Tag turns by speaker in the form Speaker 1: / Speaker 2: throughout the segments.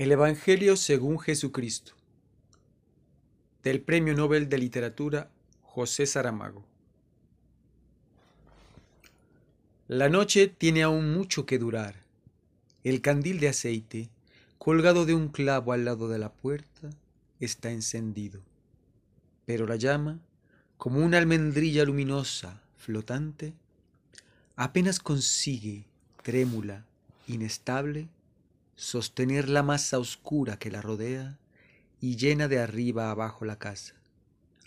Speaker 1: El Evangelio según Jesucristo. Del Premio Nobel de Literatura José Saramago. La noche tiene aún mucho que durar. El candil de aceite, colgado de un clavo al lado de la puerta, está encendido. Pero la llama, como una almendrilla luminosa, flotante, apenas consigue, trémula, inestable, sostener la masa oscura que la rodea y llena de arriba abajo la casa,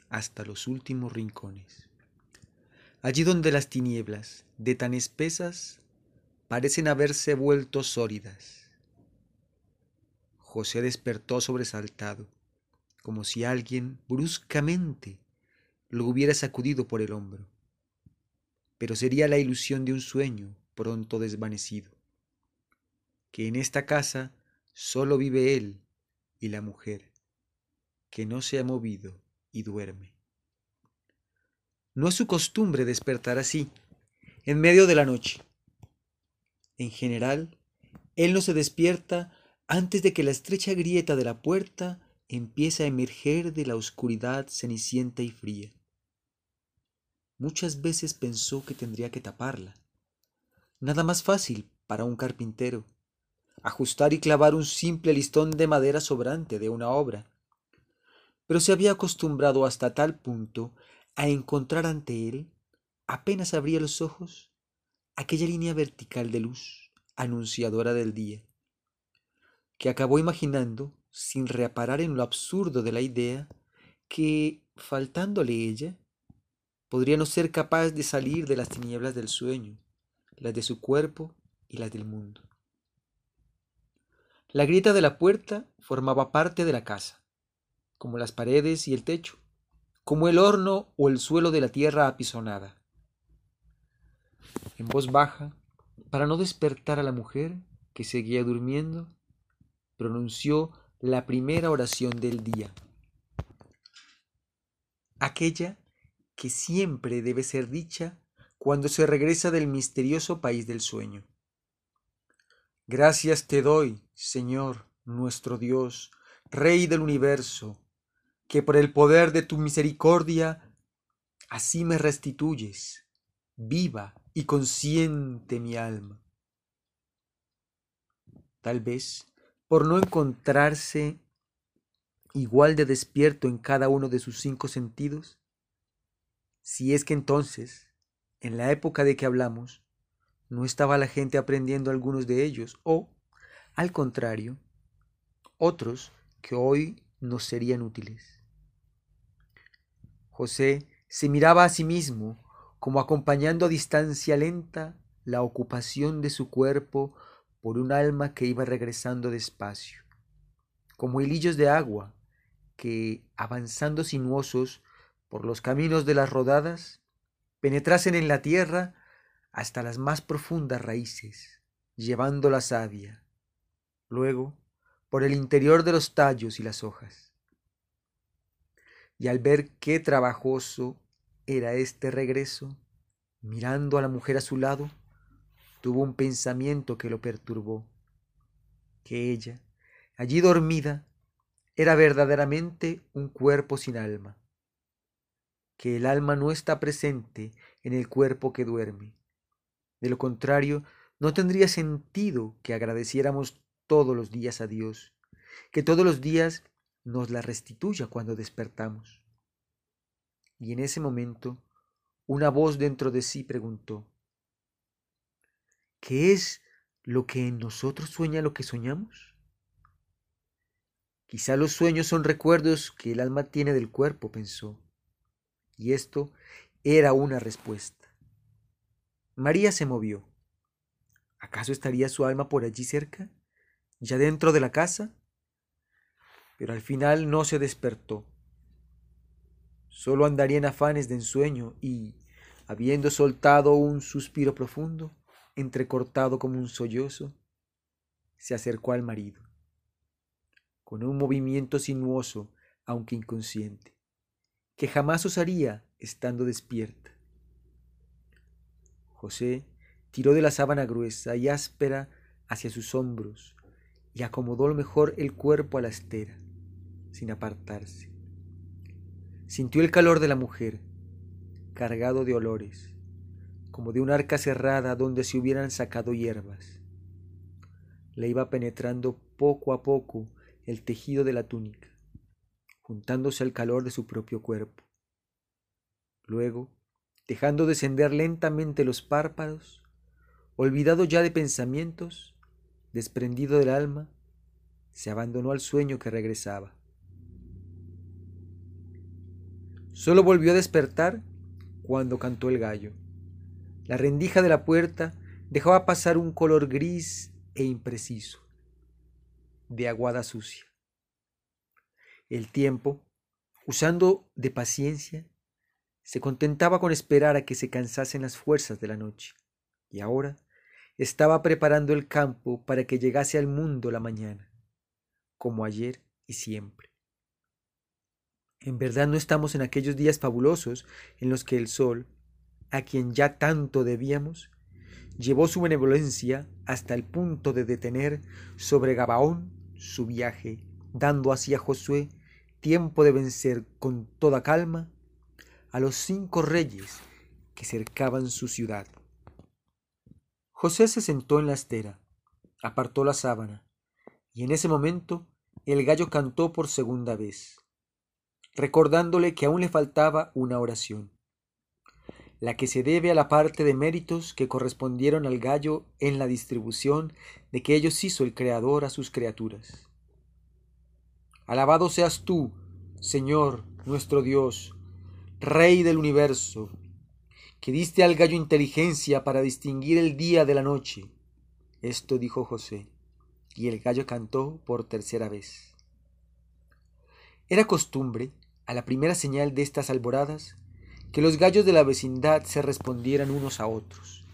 Speaker 1: hasta los últimos rincones. Allí donde las tinieblas, de tan espesas, parecen haberse vuelto sólidas. José despertó sobresaltado, como si alguien bruscamente lo hubiera sacudido por el hombro. Pero sería la ilusión de un sueño pronto desvanecido que en esta casa solo vive él y la mujer, que no se ha movido y duerme. No es su costumbre despertar así, en medio de la noche. En general, él no se despierta antes de que la estrecha grieta de la puerta empiece a emerger de la oscuridad cenicienta y fría. Muchas veces pensó que tendría que taparla. Nada más fácil para un carpintero ajustar y clavar un simple listón de madera sobrante de una obra. Pero se había acostumbrado hasta tal punto a encontrar ante él, apenas abría los ojos, aquella línea vertical de luz, anunciadora del día, que acabó imaginando, sin reparar en lo absurdo de la idea, que, faltándole ella, podría no ser capaz de salir de las tinieblas del sueño, las de su cuerpo y las del mundo. La grieta de la puerta formaba parte de la casa, como las paredes y el techo, como el horno o el suelo de la tierra apisonada. En voz baja, para no despertar a la mujer, que seguía durmiendo, pronunció la primera oración del día, aquella que siempre debe ser dicha cuando se regresa del misterioso país del sueño. Gracias te doy, Señor, nuestro Dios, Rey del universo, que por el poder de tu misericordia así me restituyes, viva y consciente mi alma. Tal vez por no encontrarse igual de despierto en cada uno de sus cinco sentidos, si es que entonces, en la época de que hablamos, no estaba la gente aprendiendo algunos de ellos, o, al contrario, otros que hoy nos serían útiles. José se miraba a sí mismo como acompañando a distancia lenta la ocupación de su cuerpo por un alma que iba regresando despacio, como hilillos de agua que, avanzando sinuosos por los caminos de las rodadas, penetrasen en la tierra hasta las más profundas raíces, llevando la savia, luego por el interior de los tallos y las hojas. Y al ver qué trabajoso era este regreso, mirando a la mujer a su lado, tuvo un pensamiento que lo perturbó, que ella, allí dormida, era verdaderamente un cuerpo sin alma, que el alma no está presente en el cuerpo que duerme, de lo contrario, no tendría sentido que agradeciéramos todos los días a Dios, que todos los días nos la restituya cuando despertamos. Y en ese momento, una voz dentro de sí preguntó, ¿qué es lo que en nosotros sueña lo que soñamos? Quizá los sueños son recuerdos que el alma tiene del cuerpo, pensó. Y esto era una respuesta. María se movió. ¿Acaso estaría su alma por allí cerca? ¿Ya dentro de la casa? Pero al final no se despertó. Solo andaría en afanes de ensueño y, habiendo soltado un suspiro profundo, entrecortado como un sollozo, se acercó al marido, con un movimiento sinuoso, aunque inconsciente, que jamás osaría estando despierta. José tiró de la sábana gruesa y áspera hacia sus hombros y acomodó lo mejor el cuerpo a la estera, sin apartarse. Sintió el calor de la mujer, cargado de olores, como de un arca cerrada donde se hubieran sacado hierbas. Le iba penetrando poco a poco el tejido de la túnica, juntándose al calor de su propio cuerpo. Luego, dejando descender lentamente los párpados, olvidado ya de pensamientos, desprendido del alma, se abandonó al sueño que regresaba. Solo volvió a despertar cuando cantó el gallo. La rendija de la puerta dejaba pasar un color gris e impreciso, de aguada sucia. El tiempo, usando de paciencia, se contentaba con esperar a que se cansasen las fuerzas de la noche, y ahora estaba preparando el campo para que llegase al mundo la mañana, como ayer y siempre. En verdad no estamos en aquellos días fabulosos en los que el sol, a quien ya tanto debíamos, llevó su benevolencia hasta el punto de detener sobre Gabaón su viaje, dando así a Josué tiempo de vencer con toda calma a los cinco reyes que cercaban su ciudad. José se sentó en la estera, apartó la sábana, y en ese momento el gallo cantó por segunda vez, recordándole que aún le faltaba una oración la que se debe a la parte de méritos que correspondieron al gallo en la distribución de que ellos hizo el Creador a sus criaturas. Alabado seas tú, Señor nuestro Dios, Rey del universo, que diste al gallo inteligencia para distinguir el día de la noche. Esto dijo José, y el gallo cantó por tercera vez. Era costumbre, a la primera señal de estas alboradas, que los gallos de la vecindad se respondieran unos a otros,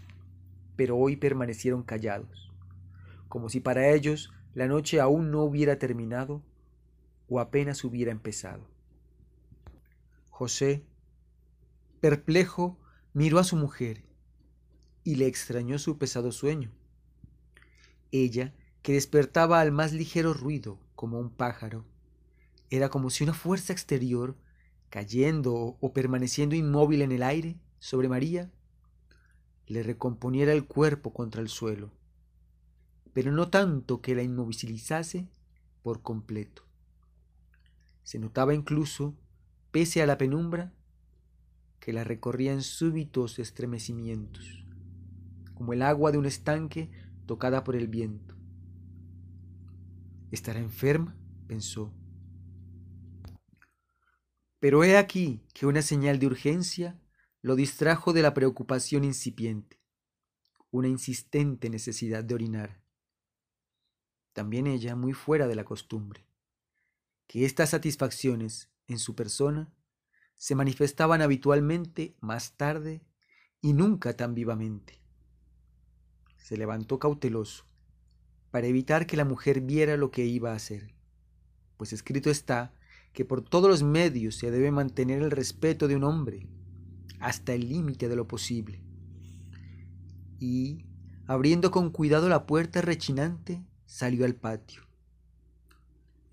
Speaker 1: pero hoy permanecieron callados, como si para ellos la noche aún no hubiera terminado o apenas hubiera empezado. José, perplejo, miró a su mujer y le extrañó su pesado sueño. Ella, que despertaba al más ligero ruido como un pájaro, era como si una fuerza exterior cayendo o permaneciendo inmóvil en el aire sobre María, le recomponiera el cuerpo contra el suelo, pero no tanto que la inmovilizase por completo. Se notaba incluso, pese a la penumbra, que la recorrían súbitos estremecimientos, como el agua de un estanque tocada por el viento. ¿Estará enferma? pensó. Pero he aquí que una señal de urgencia lo distrajo de la preocupación incipiente, una insistente necesidad de orinar. También ella muy fuera de la costumbre, que estas satisfacciones en su persona se manifestaban habitualmente más tarde y nunca tan vivamente. Se levantó cauteloso, para evitar que la mujer viera lo que iba a hacer, pues escrito está que por todos los medios se debe mantener el respeto de un hombre hasta el límite de lo posible. Y, abriendo con cuidado la puerta rechinante, salió al patio.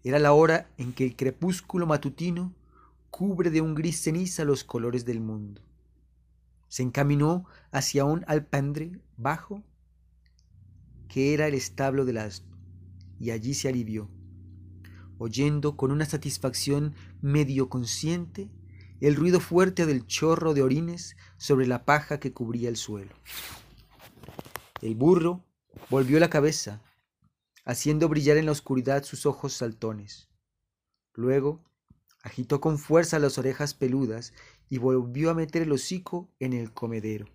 Speaker 1: Era la hora en que el crepúsculo matutino cubre de un gris ceniza los colores del mundo. Se encaminó hacia un alpendre bajo, que era el establo del asno, y allí se alivió oyendo con una satisfacción medio consciente el ruido fuerte del chorro de orines sobre la paja que cubría el suelo. El burro volvió la cabeza, haciendo brillar en la oscuridad sus ojos saltones. Luego agitó con fuerza las orejas peludas y volvió a meter el hocico en el comedero,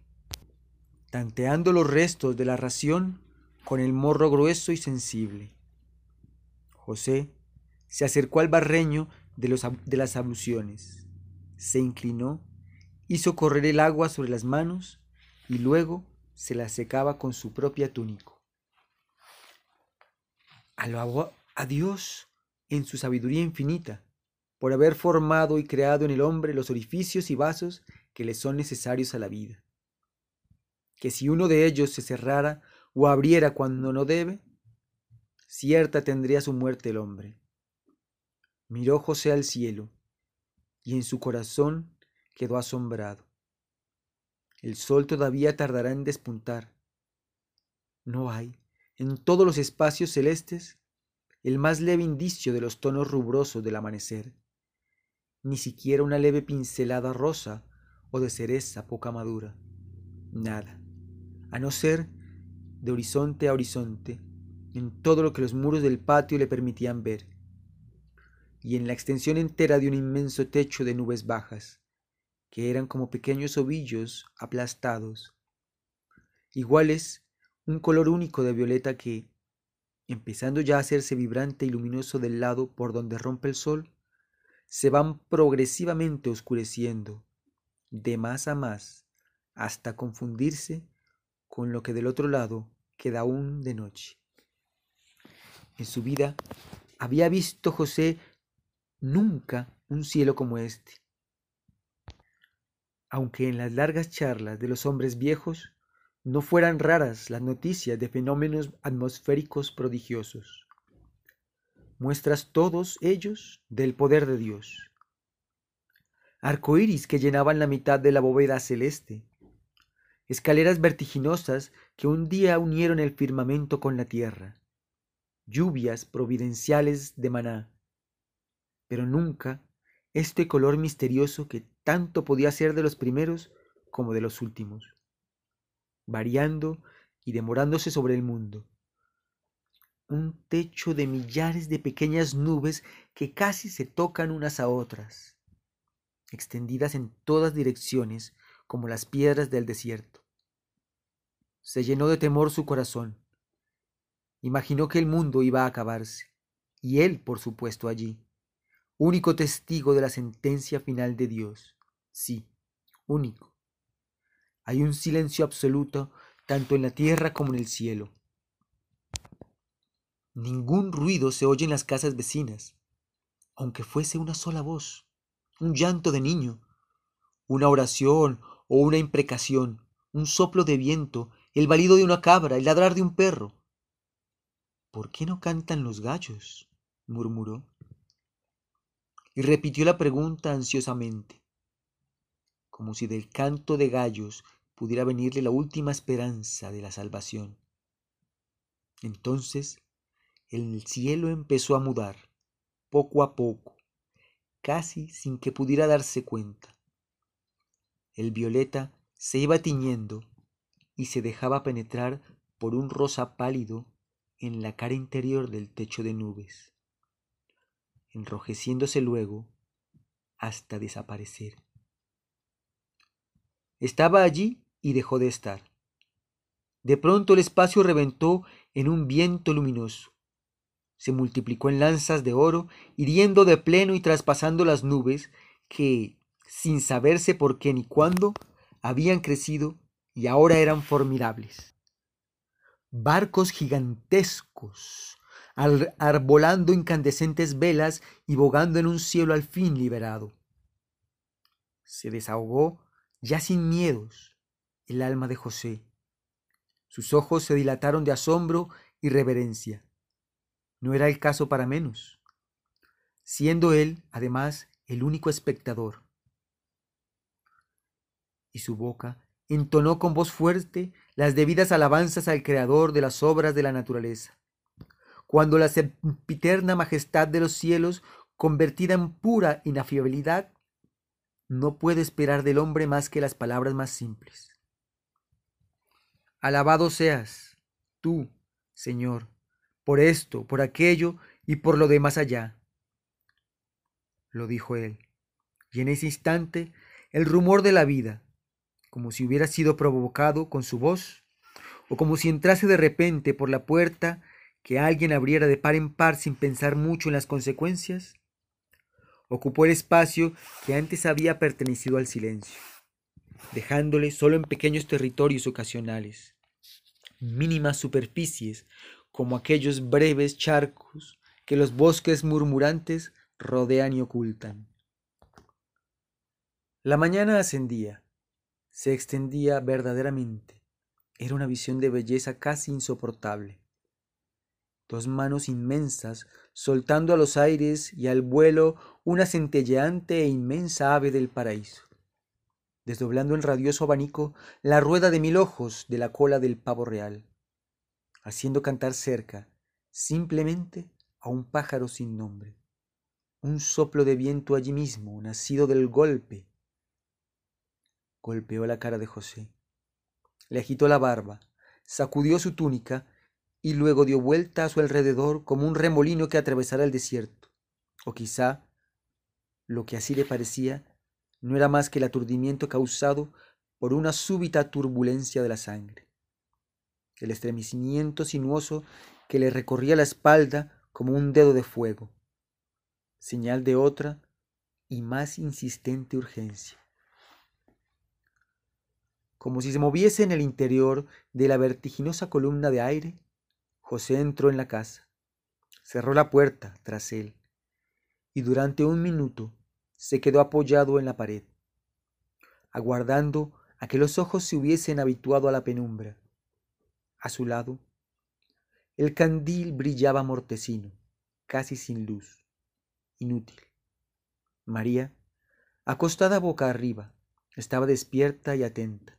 Speaker 1: tanteando los restos de la ración con el morro grueso y sensible. José se acercó al barreño de, las abluciones, se inclinó, hizo correr el agua sobre las manos y luego se la secaba con su propia túnica. Alabó a Dios en su sabiduría infinita por haber formado y creado en el hombre los orificios y vasos que le son necesarios a la vida. Que si uno de ellos se cerrara o abriera cuando no debe, cierta tendría su muerte el hombre. Miró José al cielo, y en su corazón quedó asombrado. El sol todavía tardará en despuntar. No hay, en todos los espacios celestes, el más leve indicio de los tonos rubrosos del amanecer, ni siquiera una leve pincelada rosa o de cereza poca madura. Nada, a no ser de horizonte a horizonte, en todo lo que los muros del patio le permitían ver, y en la extensión entera de un inmenso techo de nubes bajas, que eran como pequeños ovillos aplastados, iguales un color único de violeta que, empezando ya a hacerse vibrante y luminoso del lado por donde rompe el sol, se van progresivamente oscureciendo, de más a más, hasta confundirse con lo que del otro lado queda aún de noche. En su vida había visto José nunca un cielo como este, aunque en las largas charlas de los hombres viejos no fueran raras las noticias de fenómenos atmosféricos prodigiosos. Muestras todos ellos del poder de Dios. Arcoíris que llenaban la mitad de la bóveda celeste. Escaleras vertiginosas que un día unieron el firmamento con la tierra. Lluvias providenciales de maná. Pero nunca este color misterioso que tanto podía ser de los primeros como de los últimos, variando y demorándose sobre el mundo. Un techo de millares de pequeñas nubes que casi se tocan unas a otras, extendidas en todas direcciones como las piedras del desierto. Se llenó de temor su corazón. Imaginó que el mundo iba a acabarse, y él, por supuesto, allí único testigo de la sentencia final de Dios. Sí, único. Hay un silencio absoluto tanto en la tierra como en el cielo. Ningún ruido se oye en las casas vecinas, aunque fuese una sola voz, un llanto de niño, una oración o una imprecación, un soplo de viento, el balido de una cabra, el ladrar de un perro. ¿Por qué no cantan los gallos? murmuró y repitió la pregunta ansiosamente, como si del canto de gallos pudiera venirle la última esperanza de la salvación. Entonces el cielo empezó a mudar, poco a poco, casi sin que pudiera darse cuenta. El violeta se iba tiñendo y se dejaba penetrar por un rosa pálido en la cara interior del techo de nubes enrojeciéndose luego hasta desaparecer. Estaba allí y dejó de estar. De pronto el espacio reventó en un viento luminoso. Se multiplicó en lanzas de oro, hiriendo de pleno y traspasando las nubes que, sin saberse por qué ni cuándo, habían crecido y ahora eran formidables. Barcos gigantescos, arbolando incandescentes velas y bogando en un cielo al fin liberado. Se desahogó, ya sin miedos, el alma de José. Sus ojos se dilataron de asombro y reverencia. No era el caso para menos, siendo él, además, el único espectador. Y su boca entonó con voz fuerte las debidas alabanzas al Creador de las obras de la naturaleza cuando la sempiterna majestad de los cielos, convertida en pura inafiabilidad, no puede esperar del hombre más que las palabras más simples. Alabado seas, tú, Señor, por esto, por aquello y por lo de más allá. Lo dijo él, y en ese instante el rumor de la vida, como si hubiera sido provocado con su voz, o como si entrase de repente por la puerta que alguien abriera de par en par sin pensar mucho en las consecuencias, ocupó el espacio que antes había pertenecido al silencio, dejándole solo en pequeños territorios ocasionales, mínimas superficies como aquellos breves charcos que los bosques murmurantes rodean y ocultan. La mañana ascendía, se extendía verdaderamente, era una visión de belleza casi insoportable. Dos manos inmensas, soltando a los aires y al vuelo una centelleante e inmensa ave del paraíso, desdoblando en radioso abanico la rueda de mil ojos de la cola del pavo real, haciendo cantar cerca, simplemente, a un pájaro sin nombre, un soplo de viento allí mismo, nacido del golpe. Golpeó la cara de José, le agitó la barba, sacudió su túnica y luego dio vuelta a su alrededor como un remolino que atravesara el desierto. O quizá, lo que así le parecía, no era más que el aturdimiento causado por una súbita turbulencia de la sangre. El estremecimiento sinuoso que le recorría la espalda como un dedo de fuego, señal de otra y más insistente urgencia. Como si se moviese en el interior de la vertiginosa columna de aire, José entró en la casa, cerró la puerta tras él y durante un minuto se quedó apoyado en la pared, aguardando a que los ojos se hubiesen habituado a la penumbra. A su lado, el candil brillaba mortecino, casi sin luz, inútil. María, acostada boca arriba, estaba despierta y atenta.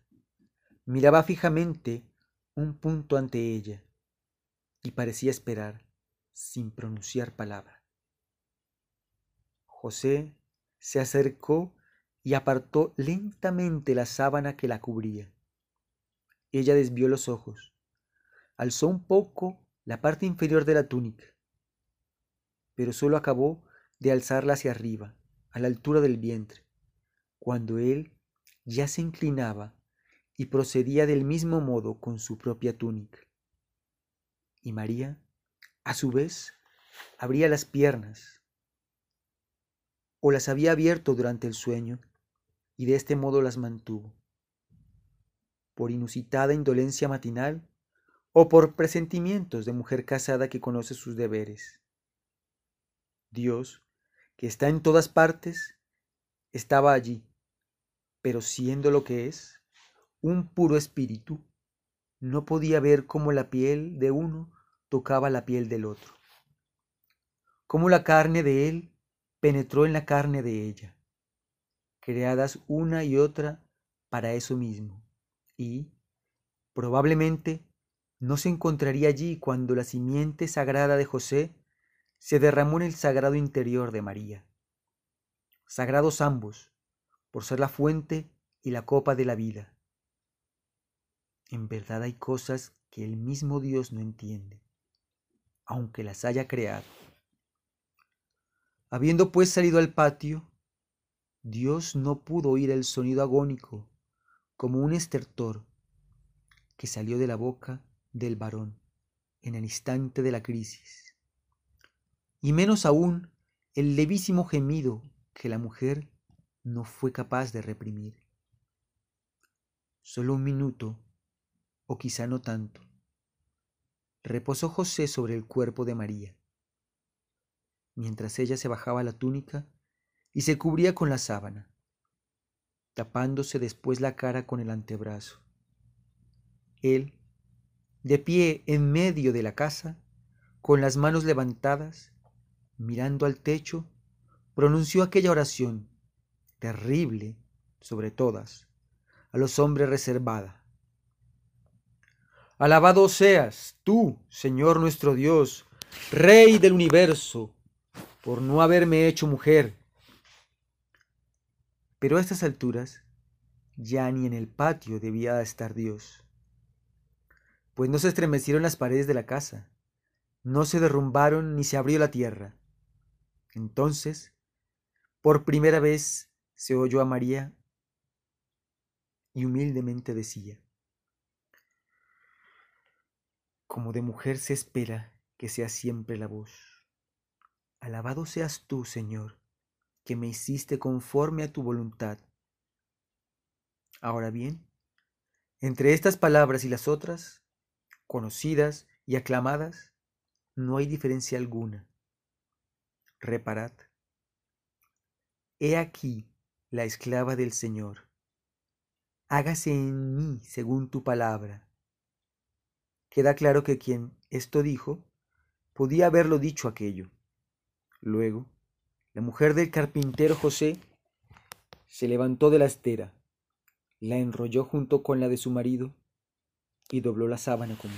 Speaker 1: Miraba fijamente un punto ante ella y parecía esperar sin pronunciar palabra. José se acercó y apartó lentamente la sábana que la cubría. Ella desvió los ojos, alzó un poco la parte inferior de la túnica, pero solo acabó de alzarla hacia arriba, a la altura del vientre, cuando él ya se inclinaba y procedía del mismo modo con su propia túnica y María, a su vez, abría las piernas o las había abierto durante el sueño y de este modo las mantuvo. Por inusitada indolencia matinal o por presentimientos de mujer casada que conoce sus deberes. Dios, que está en todas partes, estaba allí, pero siendo lo que es, un puro espíritu, no podía ver cómo la piel de uno tocaba la piel del otro, cómo la carne de él penetró en la carne de ella, creadas una y otra para eso mismo, y, probablemente, no se encontraría allí cuando la simiente sagrada de José se derramó en el sagrado interior de María. Sagrados ambos, por ser la fuente y la copa de la vida. En verdad hay cosas que el mismo Dios no entiende, aunque las haya creado. Habiendo pues salido al patio, Dios no pudo oír el sonido agónico, como un estertor, que salió de la boca del varón en el instante de la crisis, y menos aún el levísimo gemido que la mujer no fue capaz de reprimir. Solo un minuto o quizá no tanto. Reposó José sobre el cuerpo de María, mientras ella se bajaba la túnica y se cubría con la sábana, tapándose después la cara con el antebrazo. Él, de pie en medio de la casa, con las manos levantadas, mirando al techo, pronunció aquella oración, terrible sobre todas, a los hombres reservada. Alabado seas tú, Señor nuestro Dios, Rey del universo, por no haberme hecho mujer. Pero a estas alturas ya ni en el patio debía estar Dios, pues no se estremecieron las paredes de la casa, no se derrumbaron ni se abrió la tierra. Entonces, por primera vez se oyó a María y humildemente decía, como de mujer se espera que sea siempre la voz. Alabado seas tú, Señor, que me hiciste conforme a tu voluntad. Ahora bien, entre estas palabras y las otras, conocidas y aclamadas, no hay diferencia alguna. Reparad. He aquí la esclava del Señor. Hágase en mí según tu palabra. Queda claro que quien esto dijo podía haberlo dicho aquello. Luego, la mujer del carpintero José se levantó de la estera, la enrolló junto con la de su marido y dobló la sábana común.